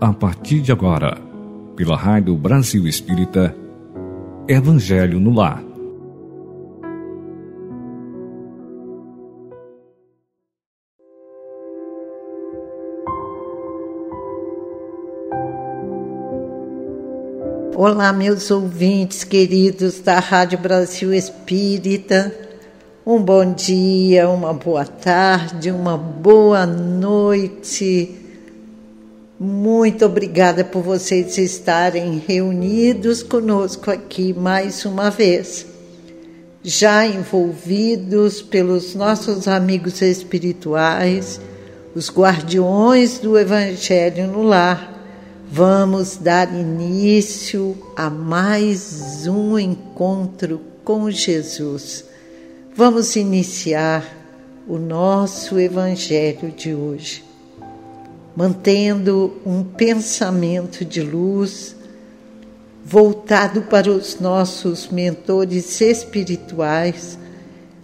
a partir de agora, pela Rádio Brasil Espírita, Evangelho no Lar. Olá, meus ouvintes queridos da Rádio Brasil Espírita. Um bom dia, uma boa tarde, uma boa noite. Muito obrigada por vocês estarem reunidos conosco aqui mais uma vez. Já envolvidos pelos nossos amigos espirituais, os guardiões do Evangelho no lar, vamos dar início a mais um encontro com Jesus. Vamos iniciar o nosso Evangelho de hoje mantendo um pensamento de luz voltado para os nossos mentores espirituais,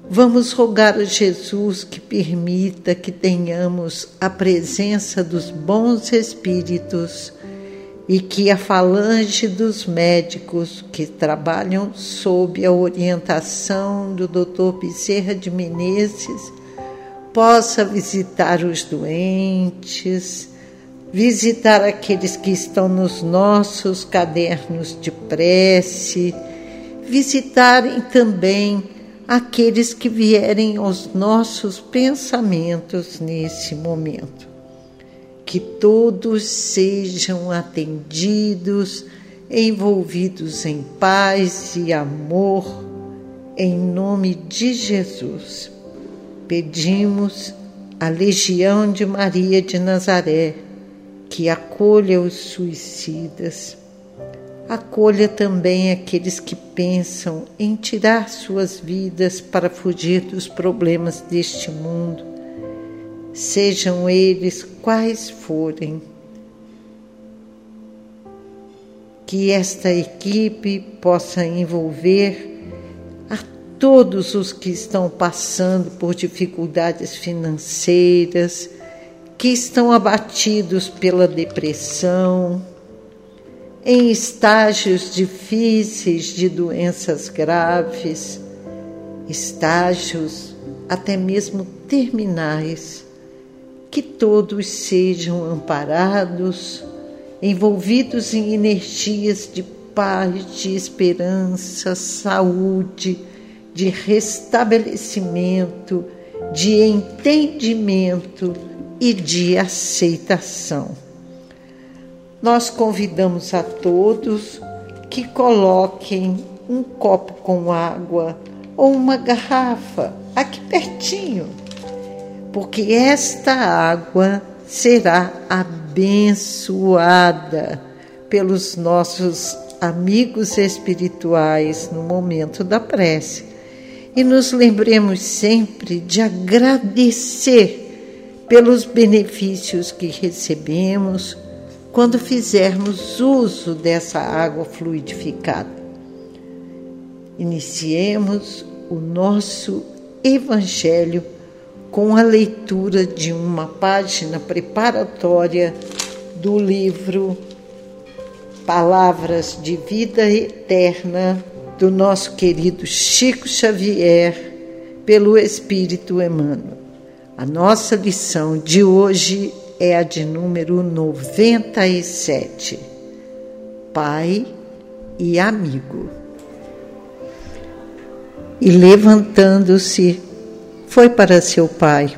vamos rogar a Jesus que permita que tenhamos a presença dos bons espíritos e que a falange dos médicos que trabalham sob a orientação do Dr. Bezerra de Menezes possa visitar os doentes, visitar aqueles que estão nos nossos cadernos de prece, visitarem também aqueles que vierem aos nossos pensamentos nesse momento. Que todos sejam atendidos, envolvidos em paz e amor, em nome de Jesus pedimos à Legião de Maria de Nazaré que acolha os suicidas, acolha também aqueles que pensam em tirar suas vidas para fugir dos problemas deste mundo, sejam eles quais forem. Que esta equipe possa envolver todos os que estão passando por dificuldades financeiras, que estão abatidos pela depressão, em estágios difíceis de doenças graves, estágios até mesmo terminais, que todos sejam amparados, envolvidos em energias de paz, de esperança, saúde, de restabelecimento, de entendimento e de aceitação. Nós convidamos a todos que coloquem um copo com água ou uma garrafa aqui pertinho, porque esta água será abençoada pelos nossos amigos espirituais no momento da prece e nos lembremos sempre de agradecer pelos benefícios que recebemos quando fizermos uso dessa água fluidificada. Iniciemos o nosso Evangelho com a leitura de uma página preparatória do livro Palavras de Vida Eterna do nosso querido Chico Xavier pelo Espírito Emmanuel. A nossa lição de hoje é a de número 97. Pai e amigo. E levantando-se, foi para seu pai.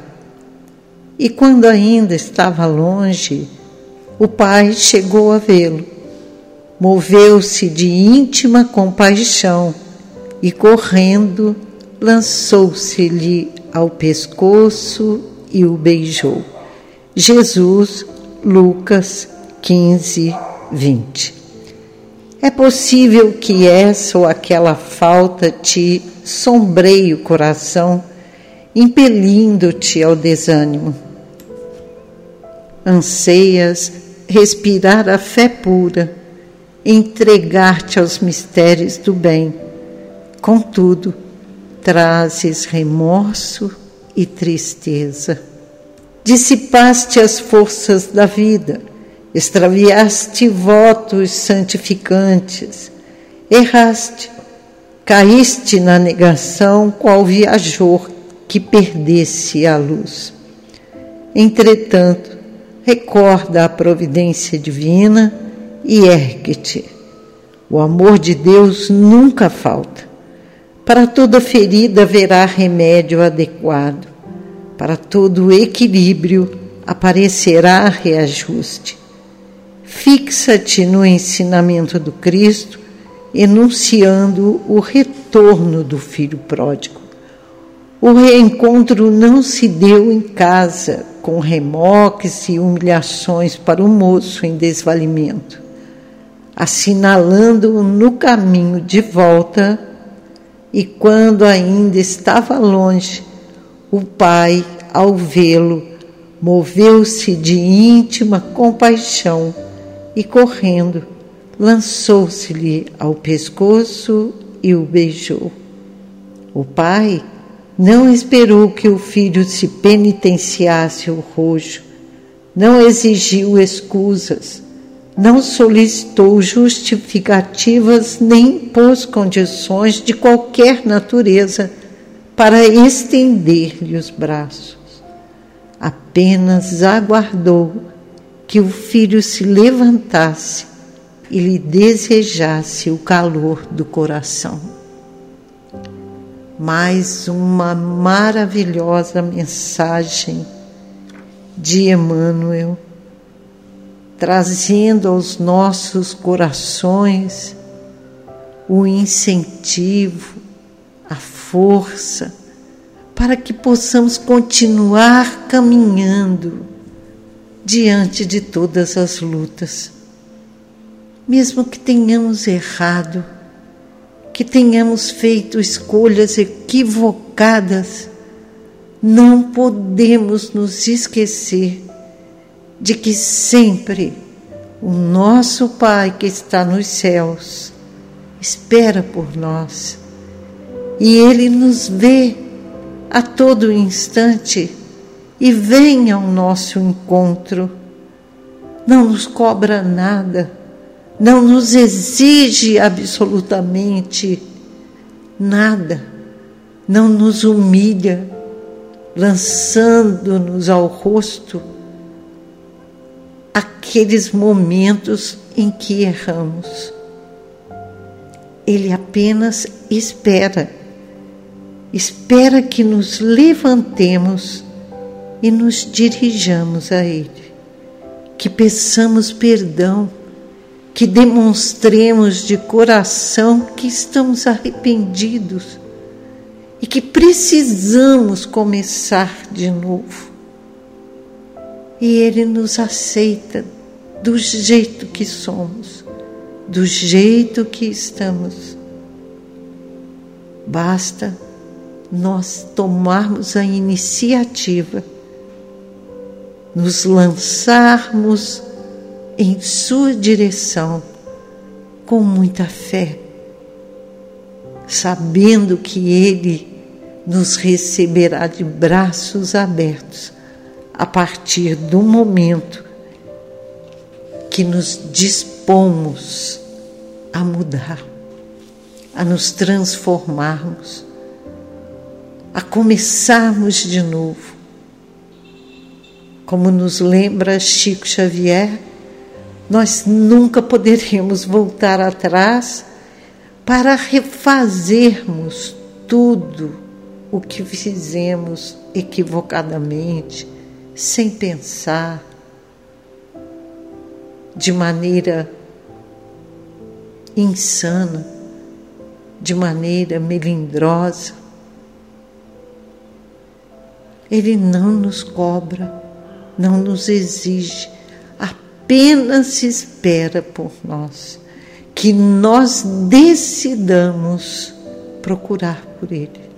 E quando ainda estava longe, o pai chegou a vê-lo moveu-se de íntima compaixão e, correndo, lançou-se-lhe ao pescoço e o beijou. Jesus, Lucas 15, 20. É possível que essa ou aquela falta te sombreie o coração, impelindo-te ao desânimo. Anseias respirar a fé pura entregar-te aos mistérios do bem. Contudo, trazes remorso e tristeza. Dissipaste as forças da vida extraviaste votos santificantes, erraste, caíste na negação, qual viajor que perdesse a luz. Entretanto, recorda a providência divina e ergue-te. O amor de Deus nunca falta. Para toda ferida haverá remédio adequado. Para todo equilíbrio aparecerá reajuste. Fixa-te no ensinamento do Cristo, enunciando o retorno do filho pródigo. O reencontro não se deu em casa, com remoques e humilhações para o moço em desvalimento, assinalando-o no caminho de volta, e quando ainda estava longe, o pai, ao vê-lo, moveu-se de íntima compaixão e, correndo, lançou-se-lhe ao pescoço e o beijou. O pai não esperou que o filho se penitenciasse o rojo, não exigiu escusas, não solicitou justificativas nem impôs condições de qualquer natureza para estender-lhe os braços. Apenas aguardou que o filho se levantasse e lhe desejasse o calor do coração mais uma maravilhosa mensagem de Emmanuel, trazendo aos nossos corações o incentivo, a força, para que possamos continuar caminhando diante de todas as lutas, mesmo que tenhamos errado que tenhamos feito escolhas equivocadas, não podemos nos esquecer de que sempre o nosso Pai que está nos céus espera por nós e Ele nos vê a todo instante e vem ao nosso encontro. Não nos cobra nada não nos exige absolutamente nada, não nos humilha, lançando-nos ao rosto aqueles momentos em que erramos. Ele apenas espera, espera que nos levantemos e nos dirijamos a Ele, que peçamos perdão que demonstremos de coração que estamos arrependidos e que precisamos começar de novo. E Ele nos aceita do jeito que somos, do jeito que estamos. Basta nós tomarmos a iniciativa, nos lançarmos em sua direção com muita fé, sabendo que Ele nos receberá de braços abertos a partir do momento que nos dispomos a mudar, a nos transformarmos, a começarmos de novo. Como nos lembra Chico Xavier, nós nunca poderemos voltar atrás para refazermos tudo o que fizemos equivocadamente, sem pensar, de maneira insana, de maneira melindrosa. Ele não nos cobra, não nos exige apenas espera por nós que nós decidamos procurar por Ele.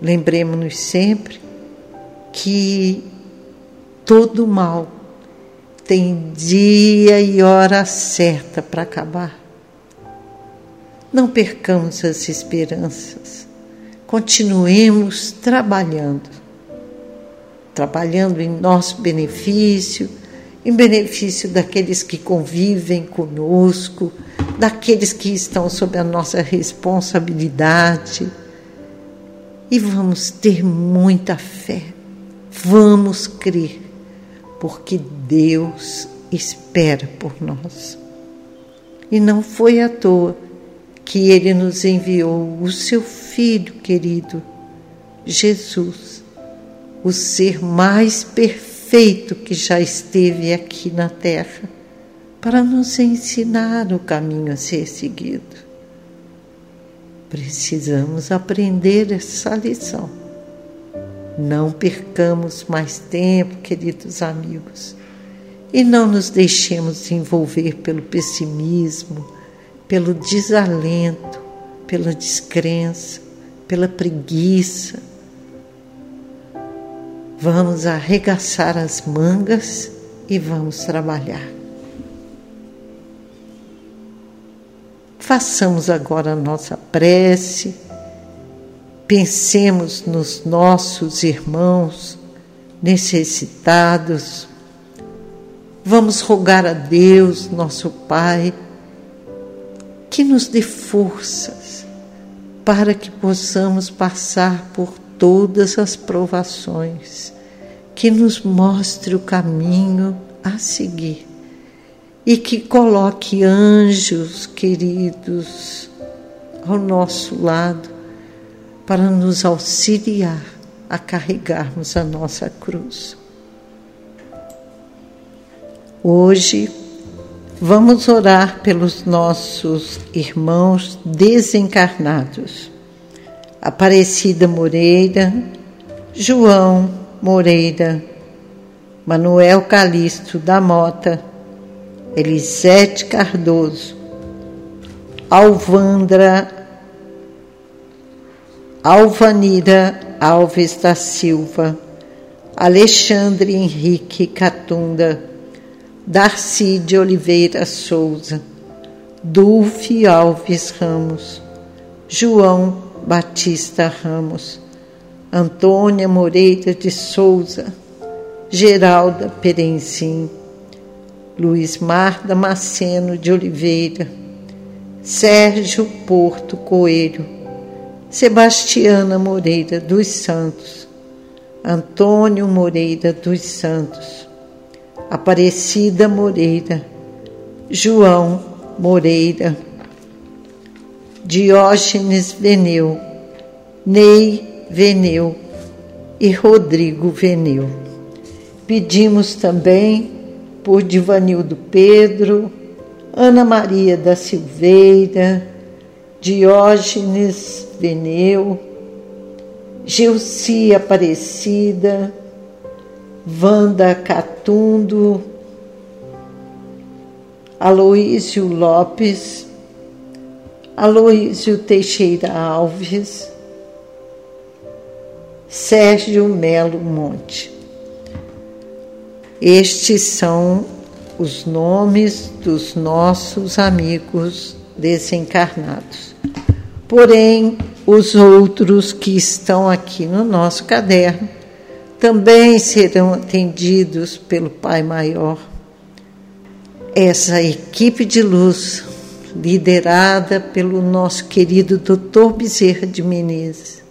Lembremos-nos sempre que todo mal tem dia e hora certa para acabar. Não percamos as esperanças. Continuemos trabalhando trabalhando em nosso benefício, em benefício daqueles que convivem conosco, daqueles que estão sob a nossa responsabilidade. E vamos ter muita fé, vamos crer, porque Deus espera por nós. E não foi à toa que Ele nos enviou o Seu Filho querido, Jesus, o ser mais perfeito que já esteve aqui na terra para nos ensinar o caminho a ser seguido. Precisamos aprender essa lição. Não percamos mais tempo, queridos amigos, e não nos deixemos envolver pelo pessimismo, pelo desalento, pela descrença, pela preguiça Vamos arregaçar as mangas e vamos trabalhar. Façamos agora a nossa prece, pensemos nos nossos irmãos necessitados. Vamos rogar a Deus, nosso Pai, que nos dê forças para que possamos passar por todas as provações, que nos mostre o caminho a seguir e que coloque anjos queridos ao nosso lado para nos auxiliar a carregarmos a nossa cruz. Hoje vamos orar pelos nossos irmãos desencarnados. Aparecida Moreira, João Moreira, Manuel Calixto da Mota, Elisete Cardoso, Alvandra, Alvanira Alves da Silva, Alexandre Henrique Catunda, Darcy de Oliveira Souza, Dulce Alves Ramos, João Batista Ramos, Antônia Moreira de Souza, Geralda Perenzim, Luiz Mar Damasceno de Oliveira, Sérgio Porto Coelho, Sebastiana Moreira dos Santos, Antônio Moreira dos Santos, Aparecida Moreira, João Moreira, Diógenes Veneu, Ney Veneu e Rodrigo Veneu. Pedimos também por Divanildo Pedro, Ana Maria da Silveira, Diógenes Veneu, Geuci Aparecida, Wanda Catundo, Aloísio Lopes, Aloísio Teixeira Alves, Sérgio Melo Monte. Estes são os nomes dos nossos amigos desencarnados. Porém, os outros que estão aqui no nosso caderno também serão atendidos pelo Pai Maior. Essa equipe de luz liderada pelo nosso querido Dr. Bezerra de Menezes,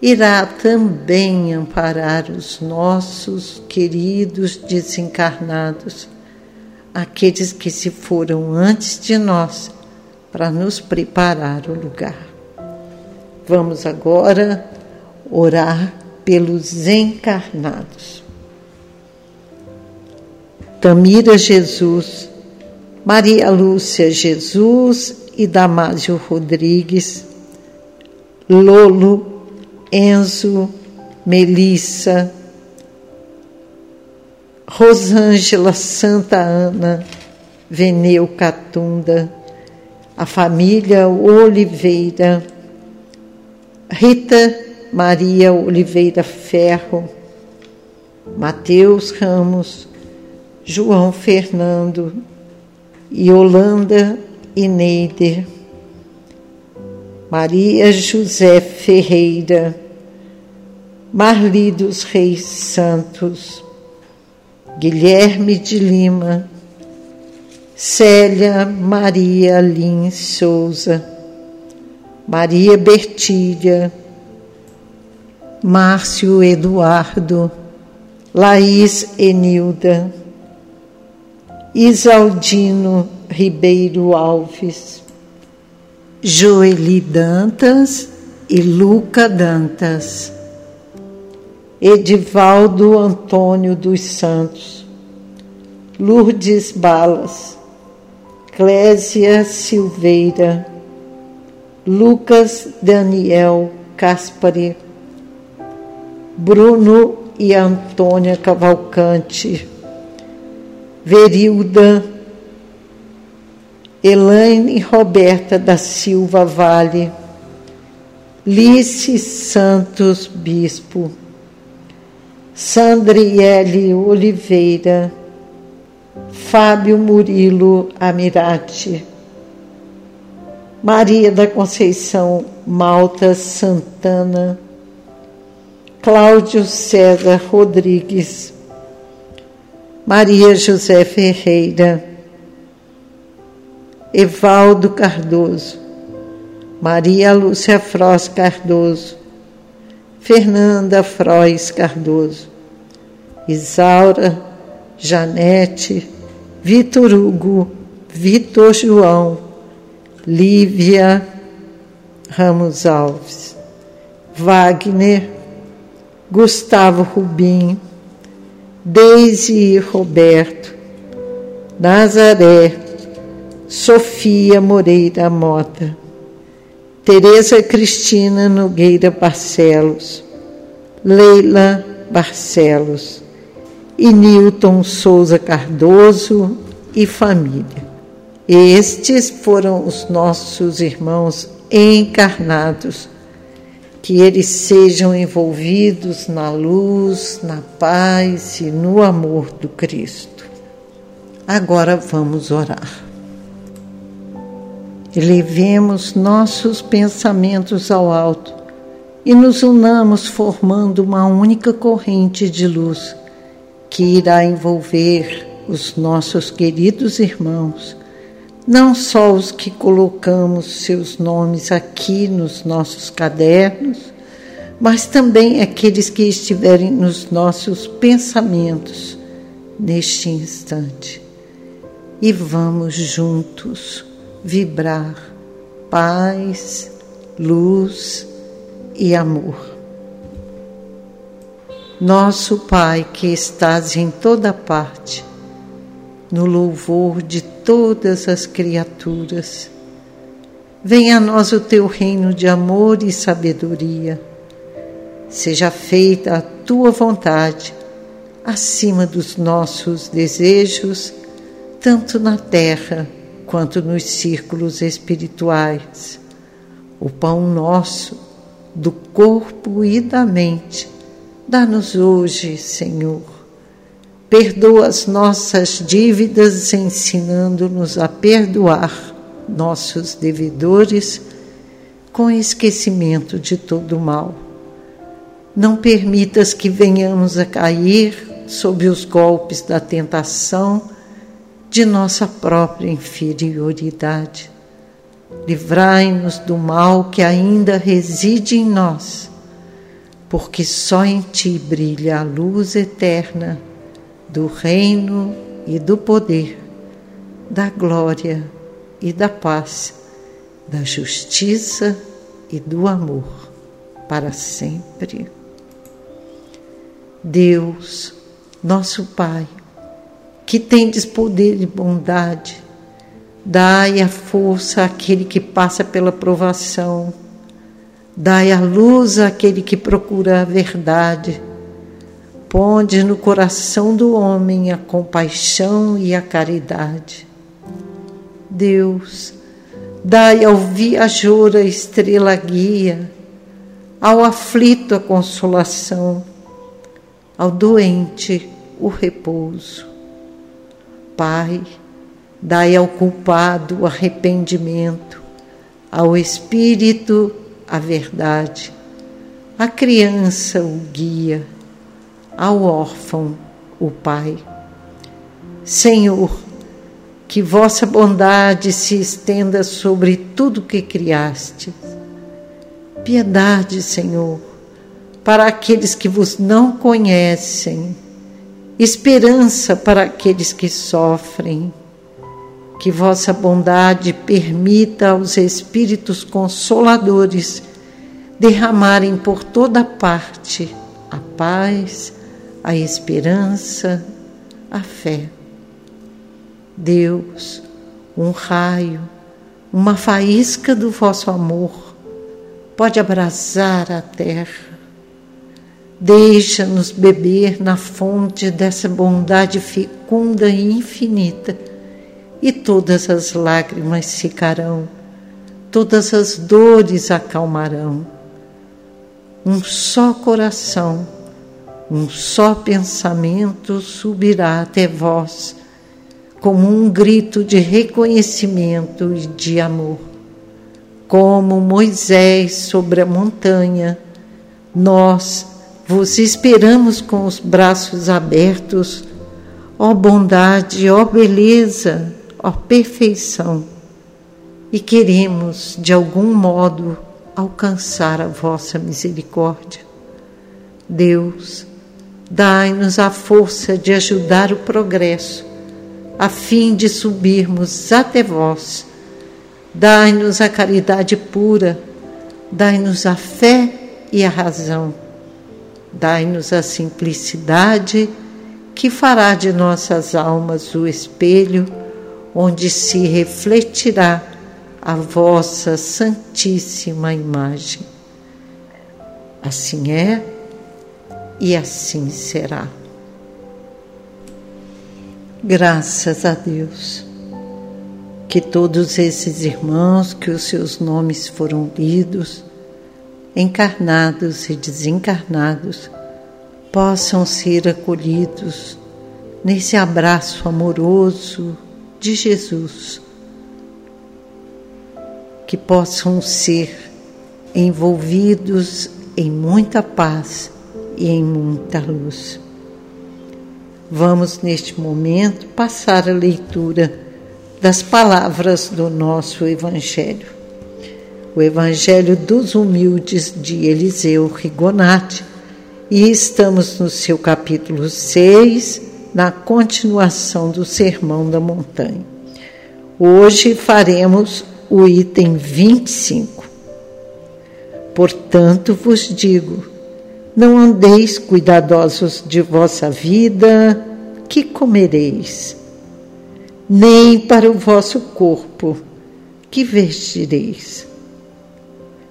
irá também amparar os nossos queridos desencarnados, aqueles que se foram antes de nós para nos preparar o lugar. Vamos agora orar pelos encarnados. Tamira Jesus, Maria Lúcia Jesus e Damásio Rodrigues, Lolo, Enzo, Melissa, Rosângela Santa Ana, Veneu Catunda, a família Oliveira, Rita Maria Oliveira Ferro, Mateus Ramos, João Fernando, Yolanda e Neider, Maria José Ferreira, Marli dos Reis Santos, Guilherme de Lima, Célia Maria Lins Souza, Maria Bertilha, Márcio Eduardo, Laís Enilda, Isaldino Ribeiro Alves, Joeli Dantas e Luca Dantas, Edivaldo Antônio dos Santos, Lourdes Balas, Clésia Silveira, Lucas Daniel Caspari, Bruno e Antônia Cavalcante, Verilda, Elaine Roberta da Silva Vale, Lice Santos Bispo, Sandriele Oliveira, Fábio Murilo Amirati, Maria da Conceição Malta Santana, Cláudio César Rodrigues, Maria José Ferreira, Evaldo Cardoso, Maria Lúcia Froz Cardoso, Fernanda Frois Cardoso, Isaura, Janete, Vitor Hugo, Vitor João, Lívia Ramos Alves, Wagner, Gustavo Rubim, Deise Roberto, Nazaré, Sofia Moreira Mota, Tereza Cristina Nogueira Barcelos, Leila Barcelos e Newton Souza Cardoso e família. Estes foram os nossos irmãos encarnados que eles sejam envolvidos na luz, na paz e no amor do Cristo. Agora vamos orar. Elevemos nossos pensamentos ao alto e nos unamos formando uma única corrente de luz que irá envolver os nossos queridos irmãos não só os que colocamos seus nomes aqui nos nossos cadernos, mas também aqueles que estiverem nos nossos pensamentos neste instante. E vamos juntos vibrar paz, luz e amor. Nosso Pai que estás em toda parte, no louvor de todas as criaturas. Venha a nós o teu reino de amor e sabedoria. Seja feita a tua vontade, acima dos nossos desejos, tanto na terra quanto nos círculos espirituais. O pão nosso, do corpo e da mente, dá-nos hoje, Senhor Perdoa as nossas dívidas, ensinando-nos a perdoar nossos devedores com esquecimento de todo o mal. Não permitas que venhamos a cair sob os golpes da tentação de nossa própria inferioridade. Livrai-nos do mal que ainda reside em nós, porque só em ti brilha a luz eterna do reino e do poder, da glória e da paz, da justiça e do amor para sempre. Deus, nosso Pai, que tendes poder e bondade, dai a força àquele que passa pela provação, dai a luz àquele que procura a verdade Ponde no coração do homem a compaixão e a caridade. Deus, dai ao viajor a estrela guia, ao aflito a consolação, ao doente o repouso. Pai, dai ao culpado o arrependimento, ao espírito a verdade, à criança o guia ao órfão o Pai, Senhor, que vossa bondade se estenda sobre tudo que criaste. Piedade, Senhor, para aqueles que vos não conhecem, esperança para aqueles que sofrem. Que vossa bondade permita aos Espíritos Consoladores derramarem por toda parte a paz, a esperança, a fé. Deus, um raio, uma faísca do vosso amor pode abrasar a terra. Deixa-nos beber na fonte dessa bondade fecunda e infinita, e todas as lágrimas secarão, todas as dores acalmarão. Um só coração, um só pensamento subirá até vós como um grito de reconhecimento e de amor. Como Moisés sobre a montanha, nós vos esperamos com os braços abertos, ó bondade, ó beleza, ó perfeição, e queremos, de algum modo, alcançar a vossa misericórdia. Deus, dai-nos a força de ajudar o progresso a fim de subirmos até vós. Dai-nos a caridade pura, dai-nos a fé e a razão. Dai-nos a simplicidade que fará de nossas almas o espelho onde se refletirá a vossa santíssima imagem. Assim é e assim será. Graças a Deus que todos esses irmãos que os seus nomes foram lidos, encarnados e desencarnados, possam ser acolhidos nesse abraço amoroso de Jesus, que possam ser envolvidos em muita paz e em muita luz. Vamos, neste momento, passar a leitura das palavras do nosso Evangelho. O Evangelho dos Humildes de Eliseu Rigonati, e estamos no seu capítulo 6, na continuação do Sermão da Montanha. Hoje faremos o item 25. Portanto, vos digo, não andeis cuidadosos de vossa vida, que comereis, nem para o vosso corpo, que vestireis.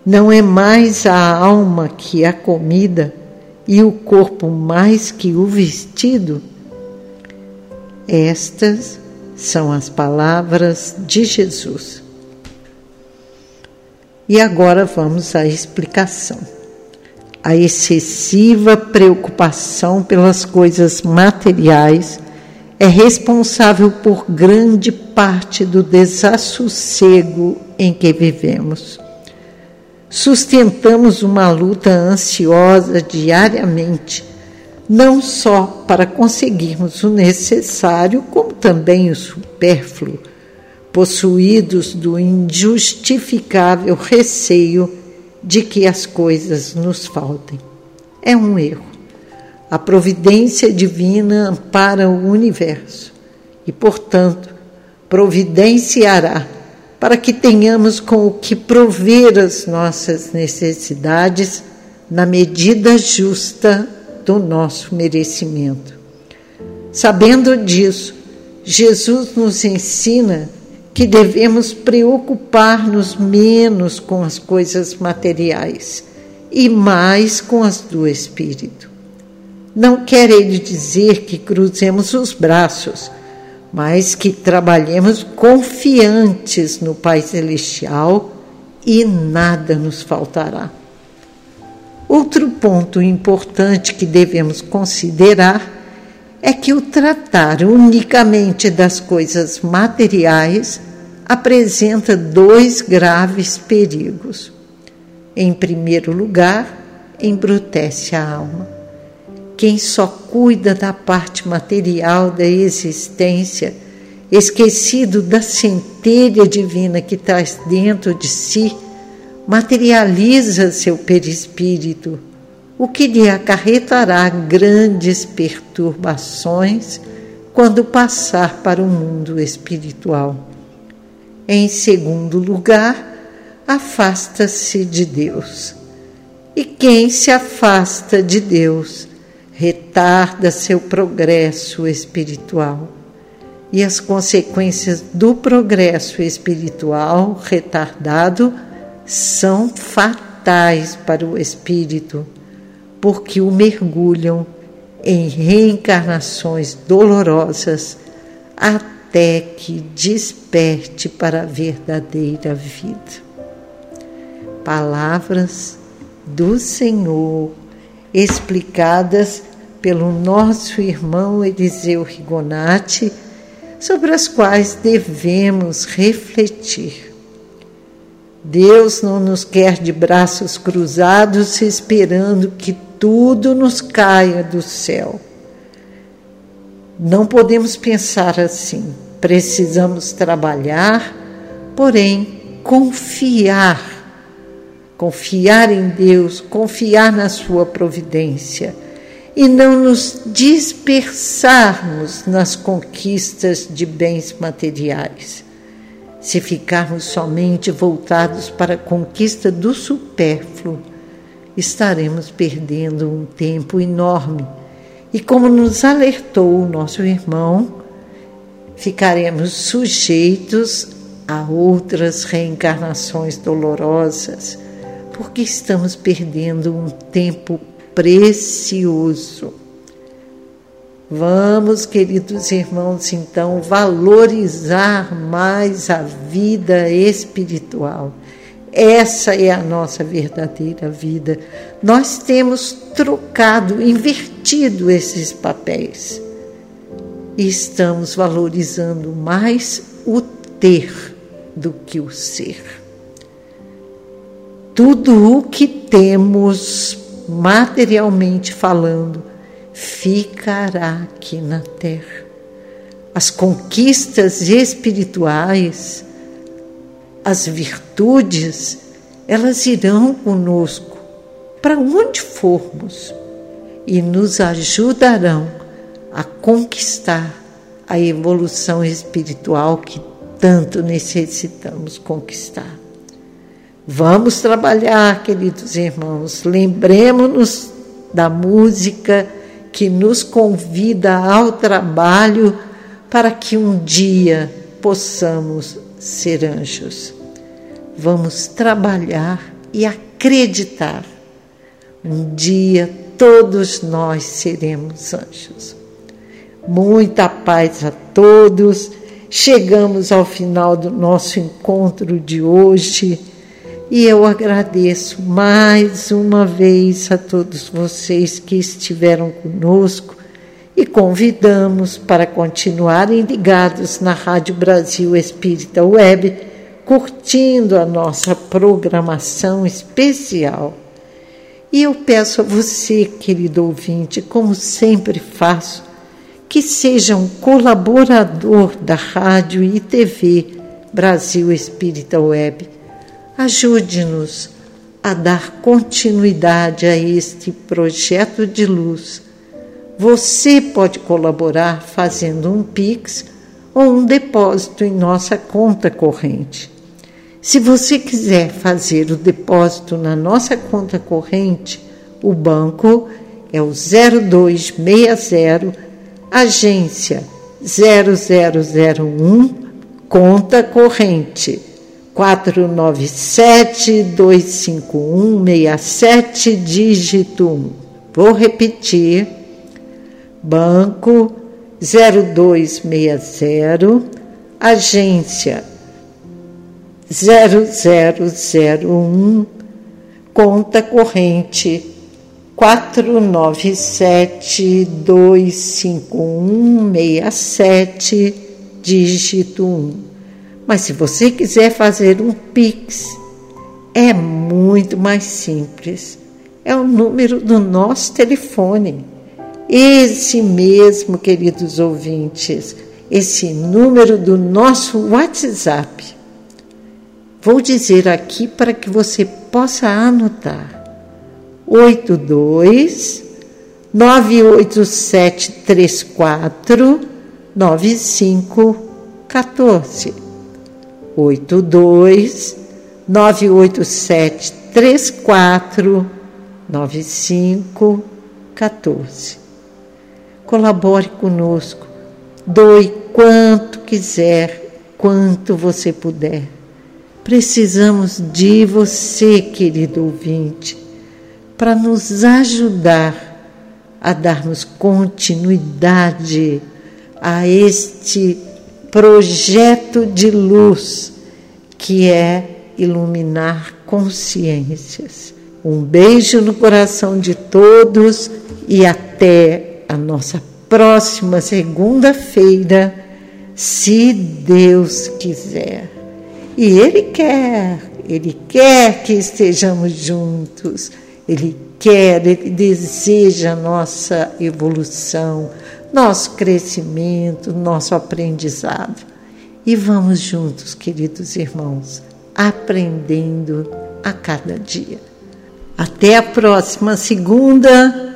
Não é mais a alma que a comida e o corpo mais que o vestido? Estas são as palavras de Jesus. E agora vamos à explicação a excessiva preocupação pelas coisas materiais é responsável por grande parte do desassossego em que vivemos. Sustentamos uma luta ansiosa diariamente, não só para conseguirmos o necessário, como também o supérfluo, possuídos do injustificável receio de que as coisas nos faltem. É um erro. A providência divina ampara o universo e, portanto, providenciará para que tenhamos com o que prover as nossas necessidades na medida justa do nosso merecimento. Sabendo disso, Jesus nos ensina que devemos preocupar-nos menos com as coisas materiais e mais com as do espírito. Não quer ele dizer que cruzemos os braços, mas que trabalhemos confiantes no Pai Celestial e nada nos faltará. Outro ponto importante que devemos considerar é que o tratar unicamente das coisas materiais apresenta dois graves perigos. Em primeiro lugar, embrutece a alma. quem só cuida da parte material da existência, esquecido da centelha divina que traz dentro de si, materializa seu perispírito, o que lhe acarretará grandes perturbações quando passar para o mundo espiritual. Em segundo lugar, afasta-se de Deus. E quem se afasta de Deus retarda seu progresso espiritual. E as consequências do progresso espiritual retardado são fatais para o espírito, porque o mergulham em reencarnações dolorosas até que desperte para a verdadeira vida. Palavras do Senhor explicadas pelo nosso irmão Eliseu Rigonati, sobre as quais devemos refletir. Deus não nos quer de braços cruzados esperando que tudo nos caia do céu. Não podemos pensar assim. Precisamos trabalhar, porém confiar. Confiar em Deus, confiar na Sua providência e não nos dispersarmos nas conquistas de bens materiais. Se ficarmos somente voltados para a conquista do supérfluo, estaremos perdendo um tempo enorme. E como nos alertou o nosso irmão, ficaremos sujeitos a outras reencarnações dolorosas, porque estamos perdendo um tempo precioso. Vamos, queridos irmãos, então valorizar mais a vida espiritual. Essa é a nossa verdadeira vida. Nós temos trocado, invertido esses papéis estamos valorizando mais o ter do que o ser. Tudo o que temos materialmente falando, ficará aqui na terra. As conquistas espirituais, as virtudes, elas irão conosco para onde formos e nos ajudarão a conquistar a evolução espiritual que tanto necessitamos conquistar. Vamos trabalhar, queridos irmãos. Lembremos-nos da música que nos convida ao trabalho para que um dia possamos ser anjos. Vamos trabalhar e acreditar. Um dia todos nós seremos anjos. Muita paz a todos. Chegamos ao final do nosso encontro de hoje e eu agradeço mais uma vez a todos vocês que estiveram conosco e convidamos para continuarem ligados na Rádio Brasil Espírita Web, curtindo a nossa programação especial. E eu peço a você, querido ouvinte, como sempre faço, que seja um colaborador da Rádio e TV Brasil Espírita Web Ajude-nos a dar continuidade a este projeto de luz. Você pode colaborar fazendo um Pix ou um depósito em nossa conta corrente. Se você quiser fazer o depósito na nossa conta corrente, o banco é o 0260 agência 0001 conta corrente 497-251-67, dígito 1. Vou repetir. Banco 0260, agência 0001, conta corrente 497-251-67, dígito 1. Mas se você quiser fazer um Pix, é muito mais simples. É o número do nosso telefone. esse mesmo, queridos ouvintes, esse número do nosso WhatsApp. Vou dizer aqui para que você possa anotar. 82 98734 9514 82 987 34 95 14. Colabore conosco, doe quanto quiser, quanto você puder. Precisamos de você, querido ouvinte, para nos ajudar a darmos continuidade a este projeto de luz que é iluminar consciências. Um beijo no coração de todos e até a nossa próxima segunda-feira, se Deus quiser. E Ele quer, Ele quer que estejamos juntos, Ele quer, Ele deseja nossa evolução, nosso crescimento, nosso aprendizado. E vamos juntos, queridos irmãos, aprendendo a cada dia. Até a próxima segunda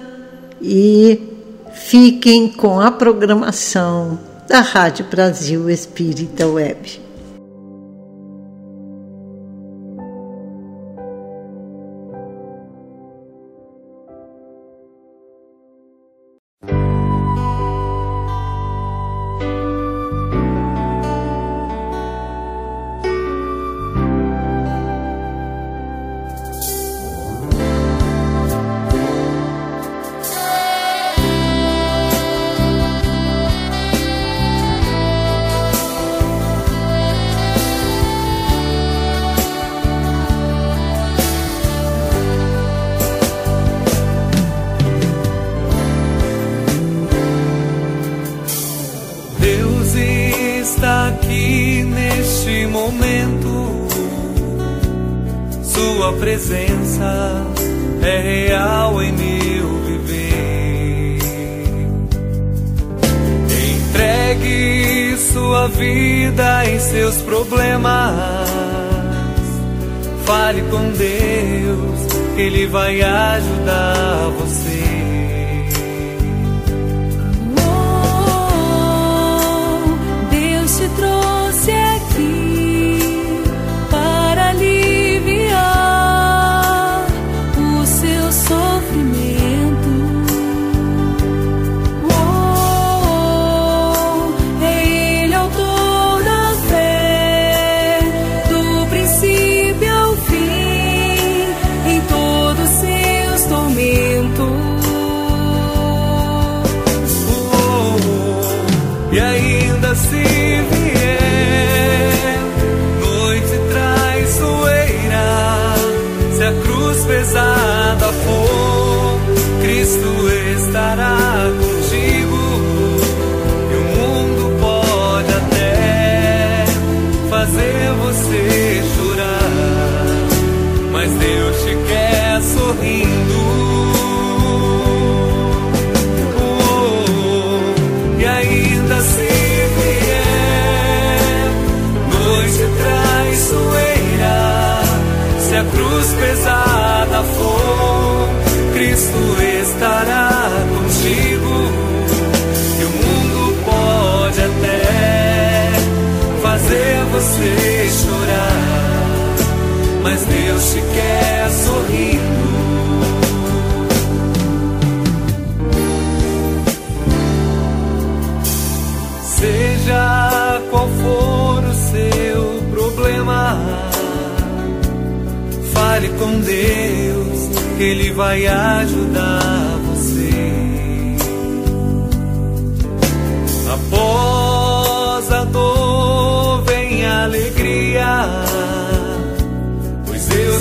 e fiquem com a programação da Rádio Brasil Espírita Web. sequer sorrindo. Seja qual for o seu problema, fale com Deus, Ele vai ajudar.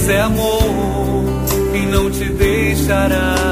Deus é amor e não te deixará.